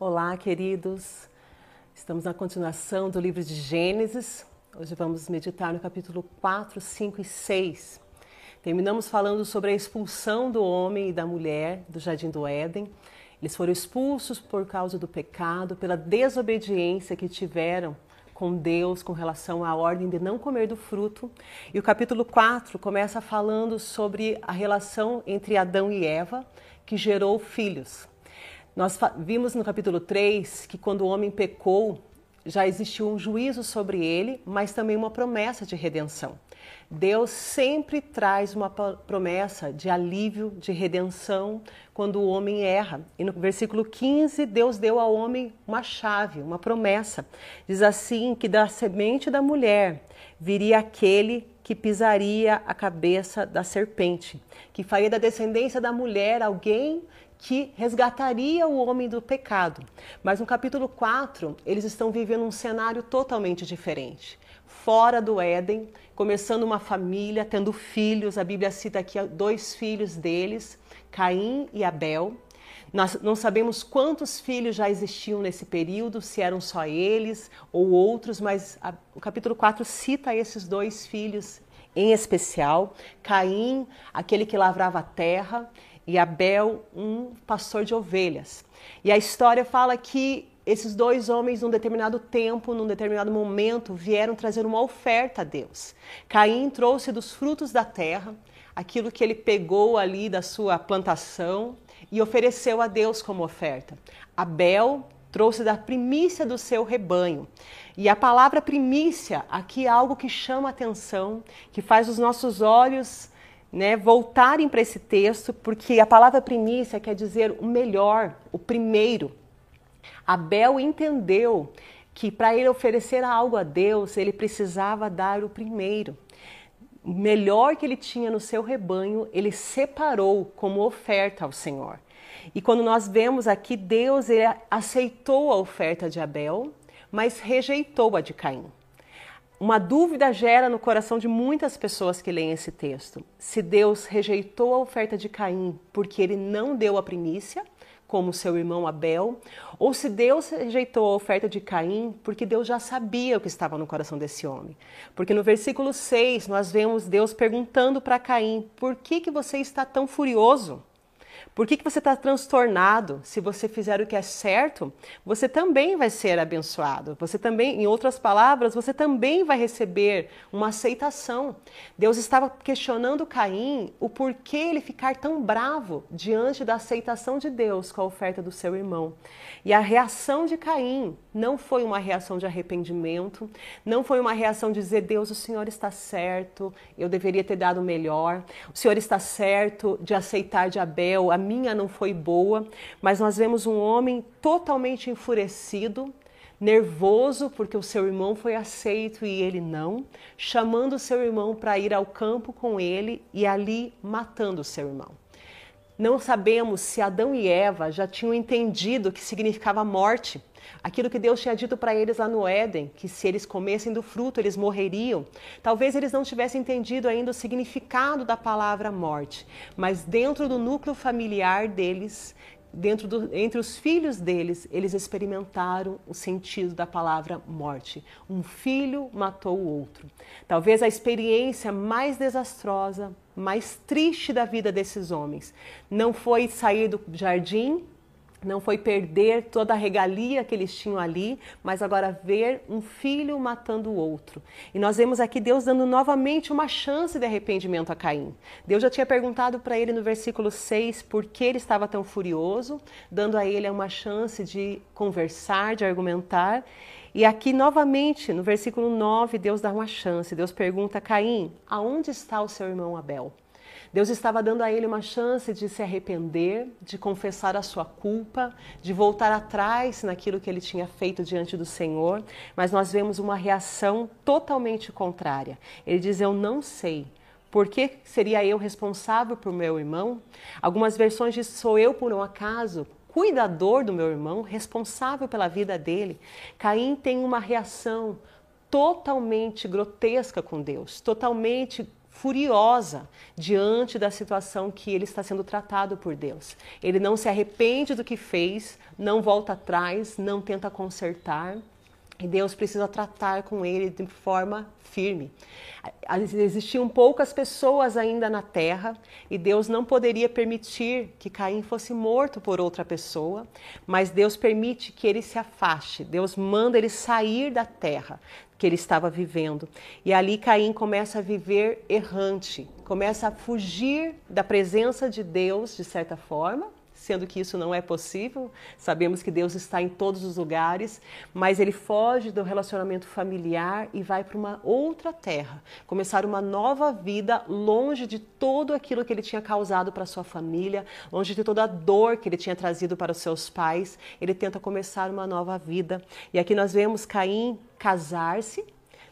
Olá, queridos. Estamos na continuação do livro de Gênesis. Hoje vamos meditar no capítulo 4, 5 e 6. Terminamos falando sobre a expulsão do homem e da mulher do jardim do Éden. Eles foram expulsos por causa do pecado, pela desobediência que tiveram com Deus com relação à ordem de não comer do fruto. E o capítulo 4 começa falando sobre a relação entre Adão e Eva, que gerou filhos. Nós vimos no capítulo 3 que quando o homem pecou, já existiu um juízo sobre ele, mas também uma promessa de redenção. Deus sempre traz uma promessa de alívio, de redenção, quando o homem erra. E no versículo 15, Deus deu ao homem uma chave, uma promessa. Diz assim: que da semente da mulher viria aquele que pisaria a cabeça da serpente, que faria da descendência da mulher alguém que resgataria o homem do pecado. Mas no capítulo 4, eles estão vivendo um cenário totalmente diferente. Fora do Éden, começando uma família, tendo filhos, a Bíblia cita aqui dois filhos deles, Caim e Abel. Nós não sabemos quantos filhos já existiam nesse período, se eram só eles ou outros, mas a, o capítulo 4 cita esses dois filhos em especial. Caim, aquele que lavrava a terra, e Abel, um pastor de ovelhas. E a história fala que esses dois homens, num determinado tempo, num determinado momento, vieram trazer uma oferta a Deus. Caim trouxe dos frutos da terra aquilo que ele pegou ali da sua plantação e ofereceu a Deus como oferta. Abel trouxe da primícia do seu rebanho. E a palavra primícia aqui é algo que chama atenção, que faz os nossos olhos né, voltarem para esse texto, porque a palavra primícia quer dizer o melhor, o primeiro. Abel entendeu que para ele oferecer algo a Deus, ele precisava dar o primeiro. O melhor que ele tinha no seu rebanho, ele separou como oferta ao Senhor. E quando nós vemos aqui, Deus aceitou a oferta de Abel, mas rejeitou a de Caim. Uma dúvida gera no coração de muitas pessoas que leem esse texto. Se Deus rejeitou a oferta de Caim porque ele não deu a primícia, como seu irmão Abel, ou se Deus rejeitou a oferta de Caim porque Deus já sabia o que estava no coração desse homem. Porque no versículo 6 nós vemos Deus perguntando para Caim: por que, que você está tão furioso? Por que, que você está transtornado? Se você fizer o que é certo, você também vai ser abençoado. Você também, em outras palavras, você também vai receber uma aceitação. Deus estava questionando Caim o porquê ele ficar tão bravo diante da aceitação de Deus com a oferta do seu irmão. E a reação de Caim não foi uma reação de arrependimento, não foi uma reação de dizer, Deus, o Senhor está certo, eu deveria ter dado melhor, o Senhor está certo de aceitar de Abel, a minha não foi boa, mas nós vemos um homem totalmente enfurecido, nervoso porque o seu irmão foi aceito e ele não, chamando o seu irmão para ir ao campo com ele e ali matando o seu irmão. Não sabemos se Adão e Eva já tinham entendido o que significava morte. Aquilo que Deus tinha dito para eles lá no Éden, que se eles comessem do fruto eles morreriam. Talvez eles não tivessem entendido ainda o significado da palavra morte, mas dentro do núcleo familiar deles, dentro do, entre os filhos deles, eles experimentaram o sentido da palavra morte. Um filho matou o outro. Talvez a experiência mais desastrosa, mais triste da vida desses homens não foi sair do jardim não foi perder toda a regalia que eles tinham ali, mas agora ver um filho matando o outro. E nós vemos aqui Deus dando novamente uma chance de arrependimento a Caim. Deus já tinha perguntado para ele no versículo 6 por que ele estava tão furioso, dando a ele uma chance de conversar, de argumentar. E aqui novamente, no versículo 9, Deus dá uma chance. Deus pergunta a Caim: aonde está o seu irmão Abel? Deus estava dando a ele uma chance de se arrepender, de confessar a sua culpa, de voltar atrás naquilo que ele tinha feito diante do Senhor, mas nós vemos uma reação totalmente contrária. Ele diz: Eu não sei. Por que seria eu responsável por meu irmão? Algumas versões dizem: Sou eu por um acaso cuidador do meu irmão, responsável pela vida dele. Caim tem uma reação totalmente grotesca com Deus, totalmente furiosa diante da situação que ele está sendo tratado por Deus. Ele não se arrepende do que fez, não volta atrás, não tenta consertar. E Deus precisa tratar com ele de forma firme. Existiam poucas pessoas ainda na terra e Deus não poderia permitir que Caim fosse morto por outra pessoa, mas Deus permite que ele se afaste. Deus manda ele sair da terra que ele estava vivendo. E ali Caim começa a viver errante, começa a fugir da presença de Deus de certa forma, sendo que isso não é possível. Sabemos que Deus está em todos os lugares, mas ele foge do relacionamento familiar e vai para uma outra terra, começar uma nova vida longe de tudo aquilo que ele tinha causado para sua família, longe de toda a dor que ele tinha trazido para os seus pais. Ele tenta começar uma nova vida. E aqui nós vemos Caim casar-se,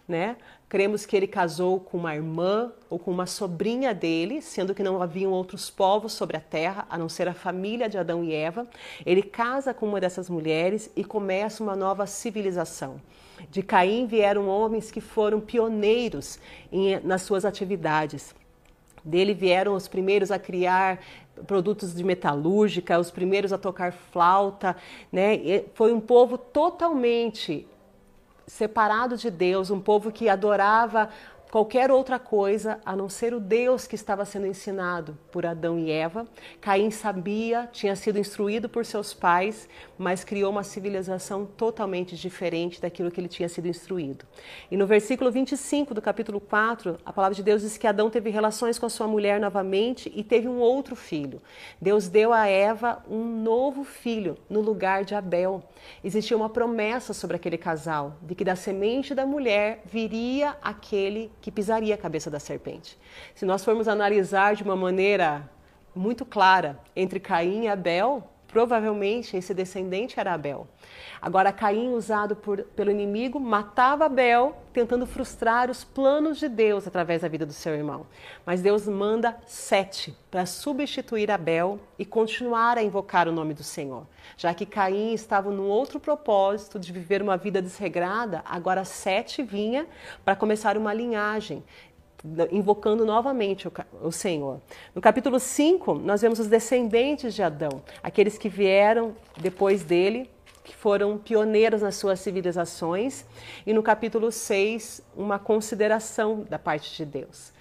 né? Cremos que ele casou com uma irmã ou com uma sobrinha dele, sendo que não haviam outros povos sobre a terra, a não ser a família de Adão e Eva. Ele casa com uma dessas mulheres e começa uma nova civilização. De Caim vieram homens que foram pioneiros em, nas suas atividades. Dele vieram os primeiros a criar produtos de metalúrgica, os primeiros a tocar flauta, né? Foi um povo totalmente separado de Deus, um povo que adorava qualquer outra coisa a não ser o Deus que estava sendo ensinado por Adão e Eva. Caim sabia, tinha sido instruído por seus pais, mas criou uma civilização totalmente diferente daquilo que ele tinha sido instruído. E no versículo 25 do capítulo 4, a palavra de Deus diz que Adão teve relações com a sua mulher novamente e teve um outro filho. Deus deu a Eva um novo filho no lugar de Abel. Existia uma promessa sobre aquele casal, de que da semente da mulher viria aquele que pisaria a cabeça da serpente. Se nós formos analisar de uma maneira muito clara entre Caim e Abel, provavelmente esse descendente era Abel. Agora, Caim, usado por, pelo inimigo, matava Abel, tentando frustrar os planos de Deus através da vida do seu irmão. Mas Deus manda Sete para substituir Abel e continuar a invocar o nome do Senhor. Já que Caim estava num outro propósito de viver uma vida desregrada, agora Sete vinha para começar uma linhagem invocando novamente o, o, Senhor. No capítulo 5, nós vemos os descendentes de Adão, aqueles que vieram depois dele, que foram pioneiros nas suas civilizações. E no capítulo 6, uma consideração da parte de Deus.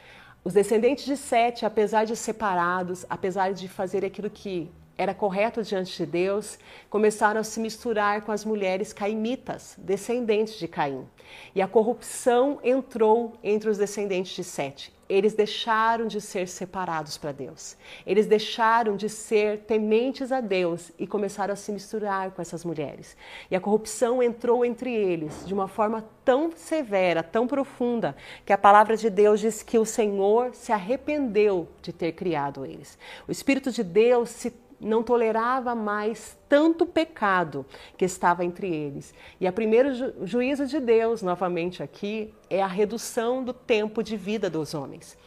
Os descendentes de Sete, apesar de separados, apesar de fazer aquilo que era correto diante de Deus, começaram a se misturar com as mulheres caimitas, descendentes de Caim. E a corrupção entrou entre os descendentes de Sete. Eles deixaram de ser separados para Deus. Eles deixaram de ser tementes a Deus e começaram a se misturar com essas mulheres. E a corrupção entrou entre eles de uma forma tão severa, tão profunda, que a palavra de Deus diz que o Senhor se arrependeu de ter criado eles. O Espírito de Deus se não tolerava mais tanto pecado que estava entre eles. E o primeiro ju juízo de Deus, novamente aqui, é a redução do tempo de vida dos homens.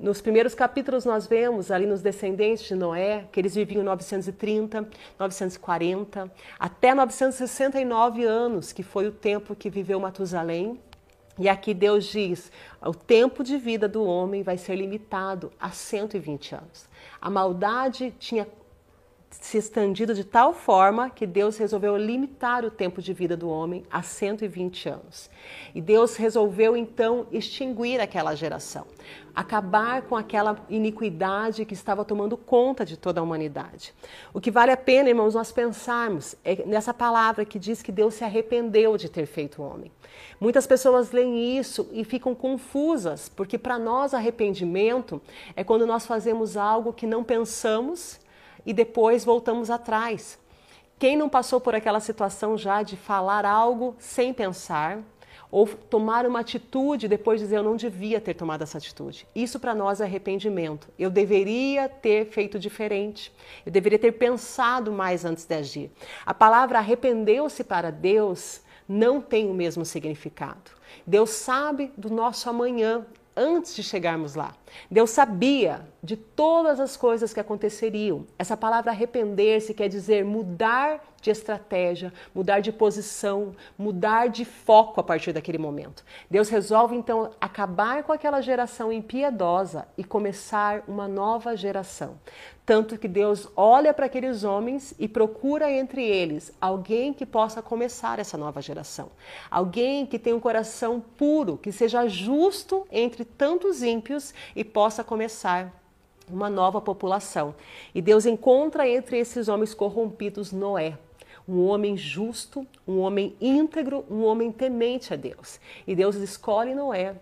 Nos primeiros capítulos nós vemos ali nos descendentes de Noé que eles viviam 930, 940, até 969 anos, que foi o tempo que viveu Matusalém. E aqui Deus diz: o tempo de vida do homem vai ser limitado a 120 anos. A maldade tinha se estendido de tal forma que Deus resolveu limitar o tempo de vida do homem a 120 anos. E Deus resolveu então extinguir aquela geração, acabar com aquela iniquidade que estava tomando conta de toda a humanidade. O que vale a pena, irmãos, nós pensarmos é nessa palavra que diz que Deus se arrependeu de ter feito o homem. Muitas pessoas leem isso e ficam confusas, porque para nós arrependimento é quando nós fazemos algo que não pensamos e depois voltamos atrás. Quem não passou por aquela situação já de falar algo sem pensar ou tomar uma atitude e depois dizer eu não devia ter tomado essa atitude? Isso para nós é arrependimento. Eu deveria ter feito diferente. Eu deveria ter pensado mais antes de agir. A palavra arrependeu-se para Deus não tem o mesmo significado. Deus sabe do nosso amanhã antes de chegarmos lá. Deus sabia de todas as coisas que aconteceriam. Essa palavra arrepender-se quer dizer mudar de estratégia, mudar de posição, mudar de foco a partir daquele momento. Deus resolve então acabar com aquela geração impiedosa e começar uma nova geração. Tanto que Deus olha para aqueles homens e procura entre eles alguém que possa começar essa nova geração. Alguém que tenha um coração puro, que seja justo entre tantos ímpios e possa começar uma nova população. E Deus encontra entre esses homens corrompidos Noé, um homem justo, um homem íntegro, um homem temente a Deus. E Deus escolhe Noé,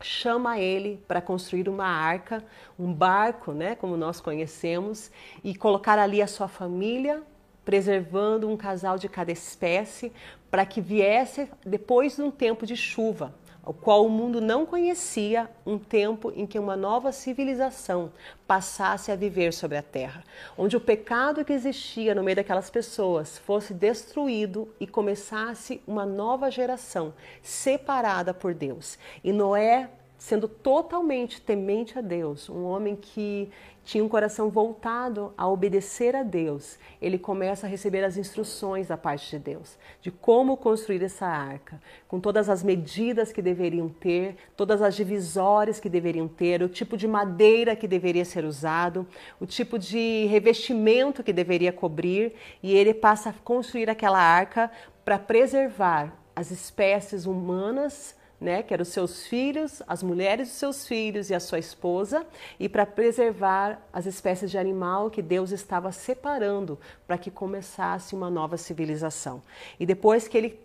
chama ele para construir uma arca, um barco, né, como nós conhecemos, e colocar ali a sua família, preservando um casal de cada espécie, para que viesse depois de um tempo de chuva, o qual o mundo não conhecia, um tempo em que uma nova civilização passasse a viver sobre a terra, onde o pecado que existia no meio daquelas pessoas fosse destruído e começasse uma nova geração separada por Deus. E Noé sendo totalmente temente a Deus, um homem que tinha um coração voltado a obedecer a Deus, ele começa a receber as instruções da parte de Deus, de como construir essa arca, com todas as medidas que deveriam ter, todas as divisórias que deveriam ter, o tipo de madeira que deveria ser usado, o tipo de revestimento que deveria cobrir, e ele passa a construir aquela arca para preservar as espécies humanas né, que eram os seus filhos, as mulheres dos seus filhos e a sua esposa, e para preservar as espécies de animal que Deus estava separando para que começasse uma nova civilização. E depois que ele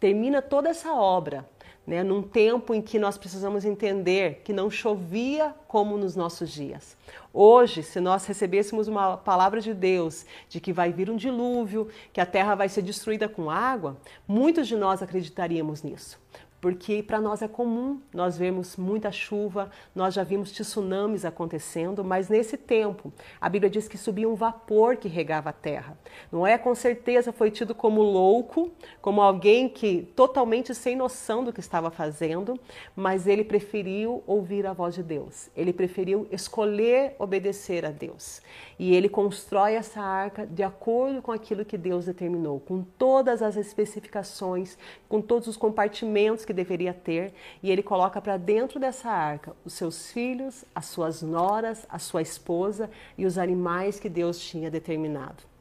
termina toda essa obra, né, num tempo em que nós precisamos entender que não chovia como nos nossos dias. Hoje, se nós recebêssemos uma palavra de Deus de que vai vir um dilúvio, que a terra vai ser destruída com água, muitos de nós acreditaríamos nisso porque para nós é comum nós vemos muita chuva, nós já vimos tsunamis acontecendo, mas nesse tempo a Bíblia diz que subia um vapor que regava a terra. Não é com certeza foi tido como louco, como alguém que totalmente sem noção do que estava fazendo, mas ele preferiu ouvir a voz de Deus. Ele preferiu escolher obedecer a Deus. E ele constrói essa arca de acordo com aquilo que Deus determinou, com todas as especificações, com todos os compartimentos deveria ter, e ele coloca para dentro dessa arca os seus filhos, as suas noras, a sua esposa e os animais que Deus tinha determinado.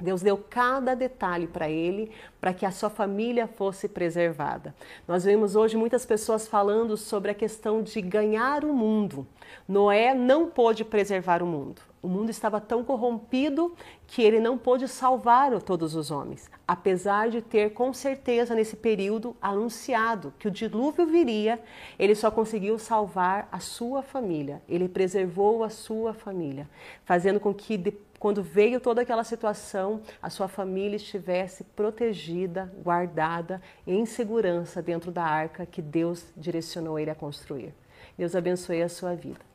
Deus deu cada detalhe para ele para que a sua família fosse preservada. Nós vemos hoje muitas pessoas falando sobre a questão de ganhar o mundo. Noé não pôde preservar o mundo. O mundo estava tão corrompido que ele não pôde salvar todos os homens, apesar de ter com certeza nesse período anunciado que o dilúvio viria, ele só conseguiu salvar a sua família. Ele preservou a sua família, fazendo com que quando veio toda aquela situação, a sua família estivesse protegida, guardada, em segurança dentro da arca que Deus direcionou ele a construir. Deus abençoe a sua vida.